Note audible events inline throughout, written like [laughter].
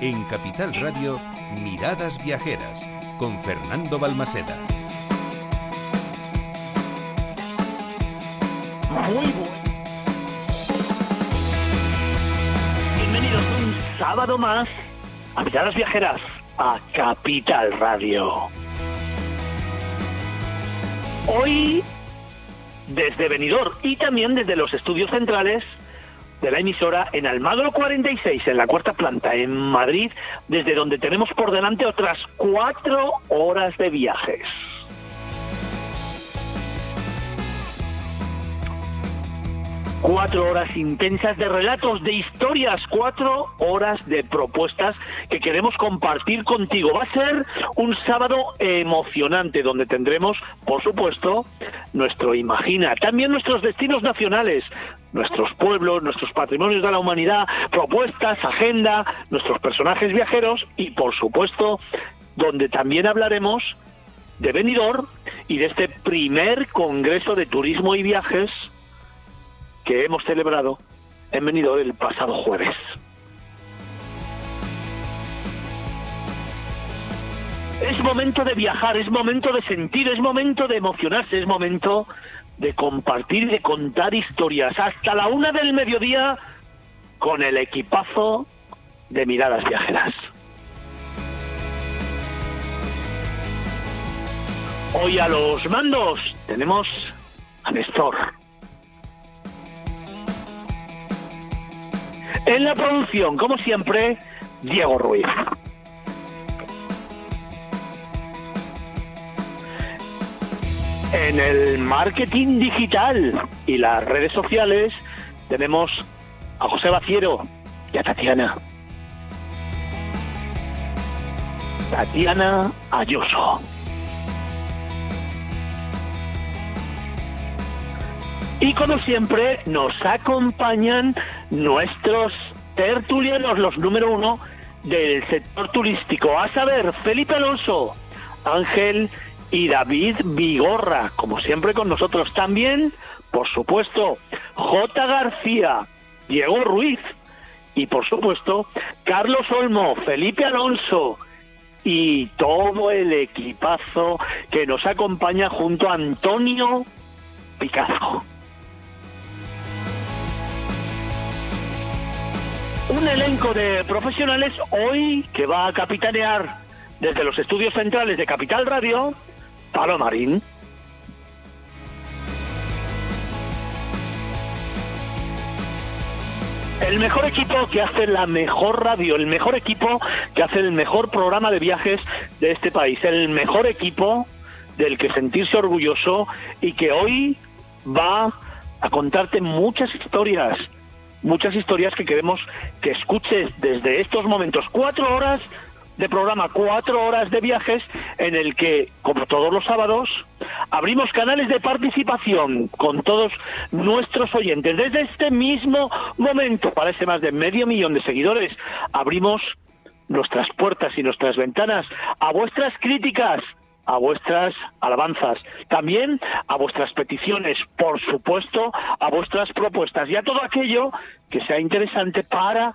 En Capital Radio, Miradas Viajeras, con Fernando Balmaseda. Muy. Bienvenidos un sábado más a Miradas Viajeras, a Capital Radio. Hoy, desde Benidorm y también desde los estudios centrales de la emisora en Almagro 46, en la cuarta planta, en Madrid, desde donde tenemos por delante otras cuatro horas de viajes. Cuatro horas intensas de relatos, de historias, cuatro horas de propuestas que queremos compartir contigo. Va a ser un sábado emocionante donde tendremos, por supuesto, nuestro Imagina, también nuestros destinos nacionales, nuestros pueblos, nuestros patrimonios de la humanidad, propuestas, agenda, nuestros personajes viajeros y, por supuesto, donde también hablaremos de Benidorm y de este primer Congreso de Turismo y Viajes que hemos celebrado en Benidorm el pasado jueves. Es momento de viajar, es momento de sentir, es momento de emocionarse, es momento de compartir y de contar historias hasta la una del mediodía con el equipazo de miradas viajeras. Hoy a los mandos tenemos a Néstor. En la producción, como siempre, Diego Ruiz. En el marketing digital y las redes sociales tenemos a José Baciero y a Tatiana. Tatiana Ayuso. Y como siempre nos acompañan nuestros tertulianos, los número uno del sector turístico, a saber, Felipe Alonso, Ángel y David Vigorra, como siempre con nosotros también, por supuesto, J. García, Diego Ruiz y por supuesto Carlos Olmo, Felipe Alonso y todo el equipazo que nos acompaña junto a Antonio Picazo. Un elenco de profesionales hoy que va a capitanear desde los estudios centrales de Capital Radio Palo Marín. El mejor equipo que hace la mejor radio, el mejor equipo que hace el mejor programa de viajes de este país, el mejor equipo del que sentirse orgulloso y que hoy va a contarte muchas historias, muchas historias que queremos que escuches desde estos momentos. Cuatro horas de programa, cuatro horas de viajes, en el que, como todos los sábados, abrimos canales de participación con todos nuestros oyentes. Desde este mismo momento, para más de medio millón de seguidores, abrimos nuestras puertas y nuestras ventanas a vuestras críticas, a vuestras alabanzas, también a vuestras peticiones, por supuesto, a vuestras propuestas y a todo aquello que sea interesante para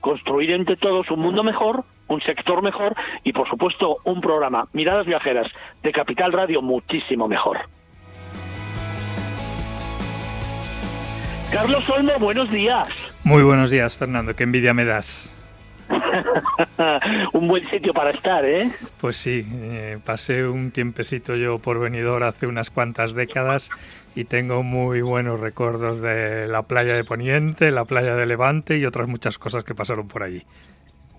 construir entre todos un mundo mejor, un sector mejor y, por supuesto, un programa Miradas Viajeras de Capital Radio muchísimo mejor. Carlos Olmo, buenos días. Muy buenos días, Fernando. Qué envidia me das. [laughs] un buen sitio para estar, ¿eh? Pues sí, eh, pasé un tiempecito yo por venidor hace unas cuantas décadas y tengo muy buenos recuerdos de la playa de Poniente, la playa de Levante y otras muchas cosas que pasaron por allí.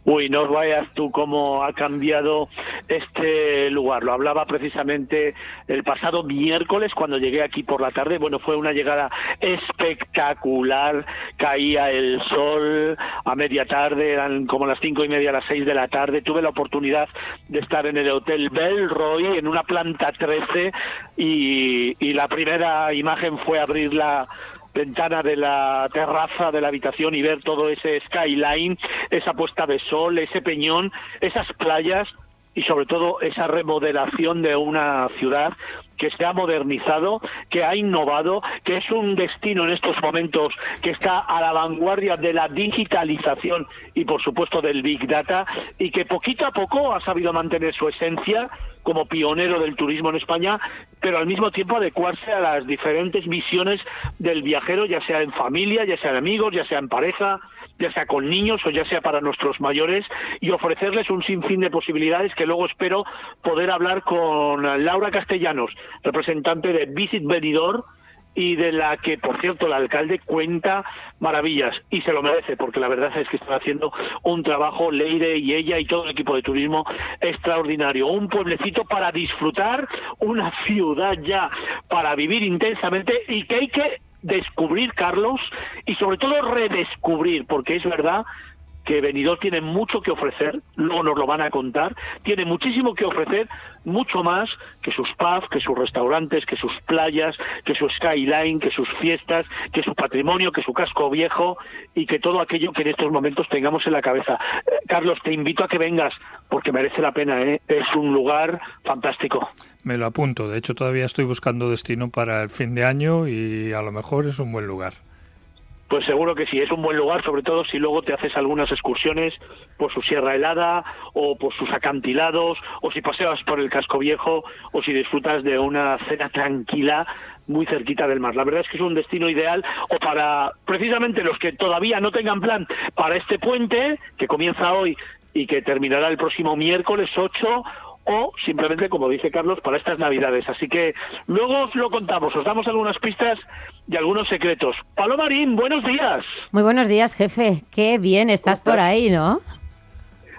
Uy, no vayas tú cómo ha cambiado este lugar. Lo hablaba precisamente el pasado miércoles cuando llegué aquí por la tarde. Bueno, fue una llegada espectacular. Caía el sol a media tarde, eran como las cinco y media, las seis de la tarde. Tuve la oportunidad de estar en el Hotel Belroy en una planta 13 y, y la primera imagen fue abrir la ventana de la terraza de la habitación y ver todo ese skyline, esa puesta de sol, ese peñón, esas playas y sobre todo esa remodelación de una ciudad que se ha modernizado, que ha innovado, que es un destino en estos momentos que está a la vanguardia de la digitalización y por supuesto del Big Data y que poquito a poco ha sabido mantener su esencia como pionero del turismo en España, pero al mismo tiempo adecuarse a las diferentes visiones del viajero, ya sea en familia, ya sea en amigos, ya sea en pareja, ya sea con niños o ya sea para nuestros mayores, y ofrecerles un sinfín de posibilidades que luego espero poder hablar con Laura Castellanos, representante de Visit Benidorm, y de la que, por cierto, el alcalde cuenta maravillas y se lo merece, porque la verdad es que están haciendo un trabajo, Leire y ella y todo el equipo de turismo extraordinario. Un pueblecito para disfrutar, una ciudad ya para vivir intensamente y que hay que descubrir, Carlos, y sobre todo redescubrir, porque es verdad que Benidorm tiene mucho que ofrecer, luego nos lo van a contar, tiene muchísimo que ofrecer, mucho más que sus pubs, que sus restaurantes, que sus playas, que su skyline, que sus fiestas, que su patrimonio, que su casco viejo y que todo aquello que en estos momentos tengamos en la cabeza. Eh, Carlos, te invito a que vengas porque merece la pena, ¿eh? es un lugar fantástico. Me lo apunto, de hecho todavía estoy buscando destino para el fin de año y a lo mejor es un buen lugar. Pues seguro que sí, es un buen lugar, sobre todo si luego te haces algunas excursiones por su sierra helada o por sus acantilados o si paseas por el casco viejo o si disfrutas de una cena tranquila muy cerquita del mar. La verdad es que es un destino ideal o para precisamente los que todavía no tengan plan para este puente que comienza hoy y que terminará el próximo miércoles 8 o simplemente, como dice Carlos, para estas Navidades. Así que luego os lo contamos, os damos algunas pistas y algunos secretos. Palomarín, buenos días. Muy buenos días, jefe. Qué bien estás por ahí, ¿no?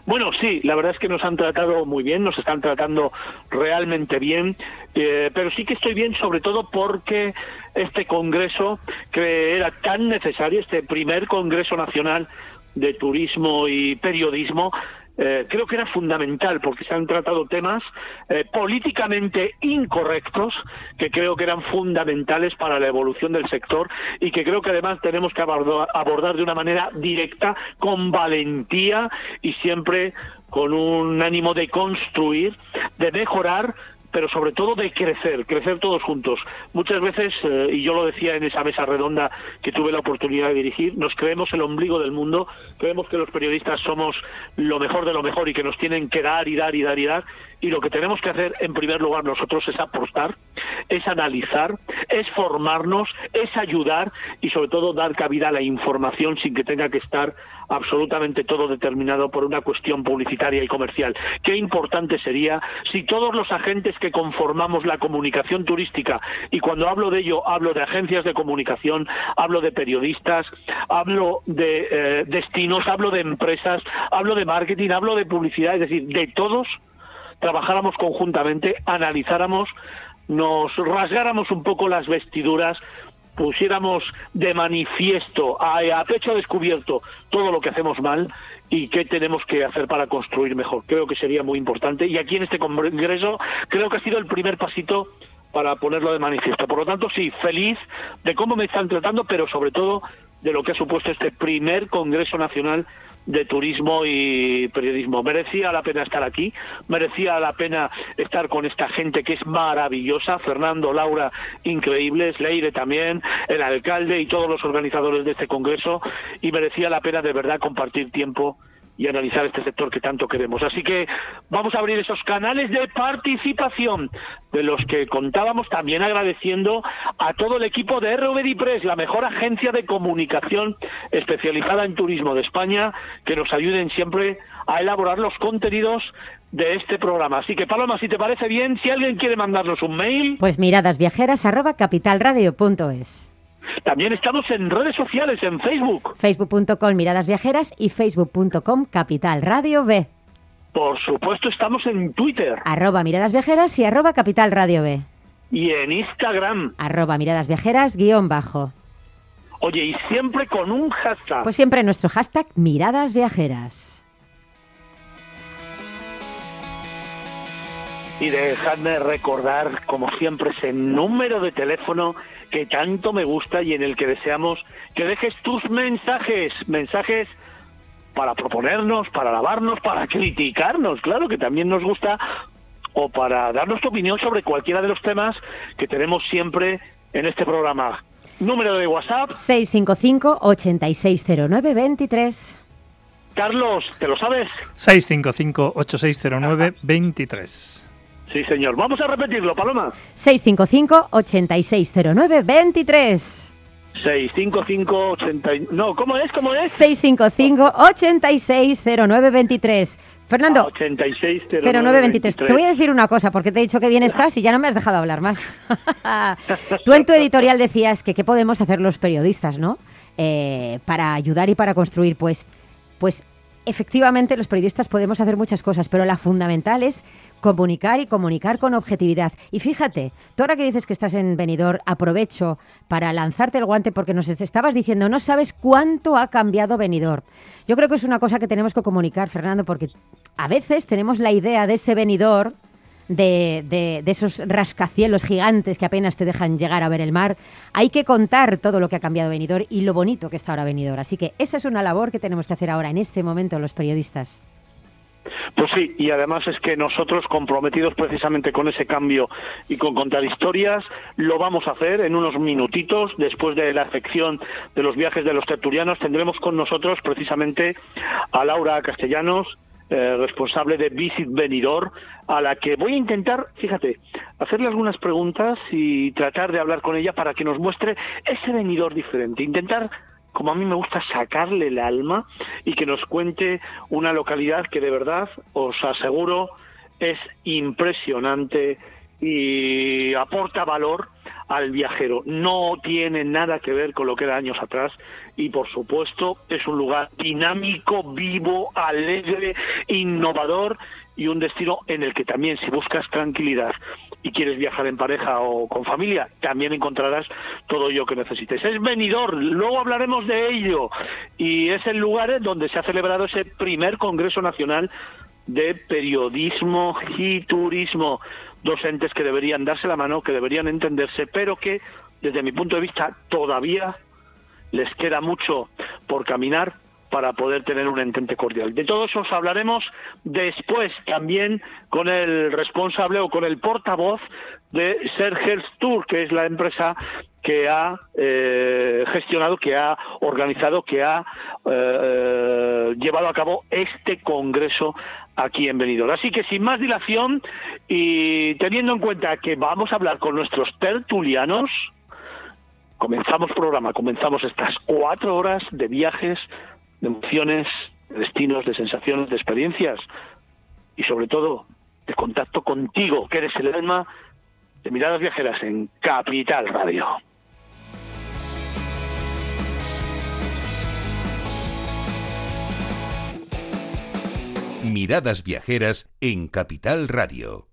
Bueno, sí, la verdad es que nos han tratado muy bien, nos están tratando realmente bien, eh, pero sí que estoy bien sobre todo porque este congreso que era tan necesario, este primer congreso nacional de turismo y periodismo, eh, creo que era fundamental porque se han tratado temas eh, políticamente incorrectos que creo que eran fundamentales para la evolución del sector y que creo que además tenemos que abordar de una manera directa, con valentía y siempre con un ánimo de construir, de mejorar pero sobre todo de crecer, crecer todos juntos. Muchas veces, eh, y yo lo decía en esa mesa redonda que tuve la oportunidad de dirigir, nos creemos el ombligo del mundo, creemos que los periodistas somos lo mejor de lo mejor y que nos tienen que dar y dar y dar y dar, y lo que tenemos que hacer en primer lugar nosotros es apostar, es analizar, es formarnos, es ayudar y sobre todo dar cabida a la información sin que tenga que estar absolutamente todo determinado por una cuestión publicitaria y comercial. Qué importante sería si todos los agentes que conformamos la comunicación turística, y cuando hablo de ello hablo de agencias de comunicación, hablo de periodistas, hablo de eh, destinos, hablo de empresas, hablo de marketing, hablo de publicidad, es decir, de todos, trabajáramos conjuntamente, analizáramos, nos rasgáramos un poco las vestiduras, pusiéramos de manifiesto, a, a, pecho descubierto, todo lo que hacemos mal y qué tenemos que hacer para construir mejor. Creo que sería muy importante y aquí en este congreso creo que ha sido el primer pasito para ponerlo de manifiesto. Por lo tanto, sí, feliz de cómo me están tratando, pero sobre todo de lo que ha supuesto este primer Congreso Nacional de turismo y periodismo. Merecía la pena estar aquí, merecía la pena estar con esta gente que es maravillosa, Fernando, Laura, increíbles, Leire también, el alcalde y todos los organizadores de este congreso, y merecía la pena de verdad compartir tiempo y analizar este sector que tanto queremos. Así que vamos a abrir esos canales de participación de los que contábamos, también agradeciendo a todo el equipo de RVD Press, la mejor agencia de comunicación especializada en turismo de España, que nos ayuden siempre a elaborar los contenidos de este programa. Así que Paloma, si te parece bien, si alguien quiere mandarnos un mail... Pues miradasviajeras.capitalradio.es también estamos en redes sociales, en Facebook. Facebook.com Miradas Viajeras y Facebook.com Capital Radio B. Por supuesto, estamos en Twitter. Arroba Miradas Viajeras y arroba Capital Radio B. Y en Instagram. Arroba Miradas Viajeras guion bajo. Oye, y siempre con un hashtag. Pues siempre nuestro hashtag Miradas Viajeras. Y dejadme recordar, como siempre, ese número de teléfono que tanto me gusta y en el que deseamos que dejes tus mensajes, mensajes para proponernos, para alabarnos, para criticarnos, claro que también nos gusta o para darnos tu opinión sobre cualquiera de los temas que tenemos siempre en este programa. Número de WhatsApp. 655-8609-23. Carlos, ¿te lo sabes? 655-8609-23. Sí, señor. Vamos a repetirlo, Paloma. 655-8609-23. 655 80 No, ¿cómo es? ¿Cómo es? 655-8609-23. Fernando, 86 0923. Te voy a decir una cosa, porque te he dicho que bien estás [laughs] y ya no me has dejado hablar más. [laughs] Tú en tu editorial decías que qué podemos hacer los periodistas, ¿no? Eh, para ayudar y para construir, pues, pues efectivamente los periodistas podemos hacer muchas cosas, pero la fundamental es comunicar y comunicar con objetividad. Y fíjate, tú ahora que dices que estás en Benidorm, aprovecho para lanzarte el guante porque nos estabas diciendo, no sabes cuánto ha cambiado Benidorm. Yo creo que es una cosa que tenemos que comunicar, Fernando, porque a veces tenemos la idea de ese Benidorm de, de, de, esos rascacielos gigantes que apenas te dejan llegar a ver el mar. Hay que contar todo lo que ha cambiado Benidorm y lo bonito que está ahora Benidorm. Así que esa es una labor que tenemos que hacer ahora, en este momento, los periodistas. Pues sí, y además es que nosotros, comprometidos precisamente con ese cambio y con contar historias, lo vamos a hacer en unos minutitos. Después de la sección de los viajes de los tertulianos, tendremos con nosotros precisamente a Laura Castellanos, eh, responsable de Visit Benidorm, a la que voy a intentar, fíjate, hacerle algunas preguntas y tratar de hablar con ella para que nos muestre ese Benidorm diferente, intentar como a mí me gusta sacarle el alma y que nos cuente una localidad que de verdad os aseguro es impresionante y aporta valor al viajero. No tiene nada que ver con lo que era años atrás y por supuesto es un lugar dinámico, vivo, alegre, innovador y un destino en el que también si buscas tranquilidad y quieres viajar en pareja o con familia, también encontrarás todo ello que necesites. Es venidor, luego hablaremos de ello y es el lugar donde se ha celebrado ese primer Congreso Nacional de Periodismo y Turismo, dos entes que deberían darse la mano, que deberían entenderse, pero que desde mi punto de vista todavía les queda mucho por caminar para poder tener un entente cordial. De todo eso os hablaremos después también con el responsable o con el portavoz de Sergers Tour, que es la empresa que ha eh, gestionado, que ha organizado, que ha eh, llevado a cabo este congreso aquí en Benidorm. Así que sin más dilación y teniendo en cuenta que vamos a hablar con nuestros tertulianos, comenzamos programa, comenzamos estas cuatro horas de viajes de emociones, de destinos, de sensaciones, de experiencias y sobre todo de contacto contigo, que eres el alma de Miradas Viajeras en Capital Radio. Miradas Viajeras en Capital Radio.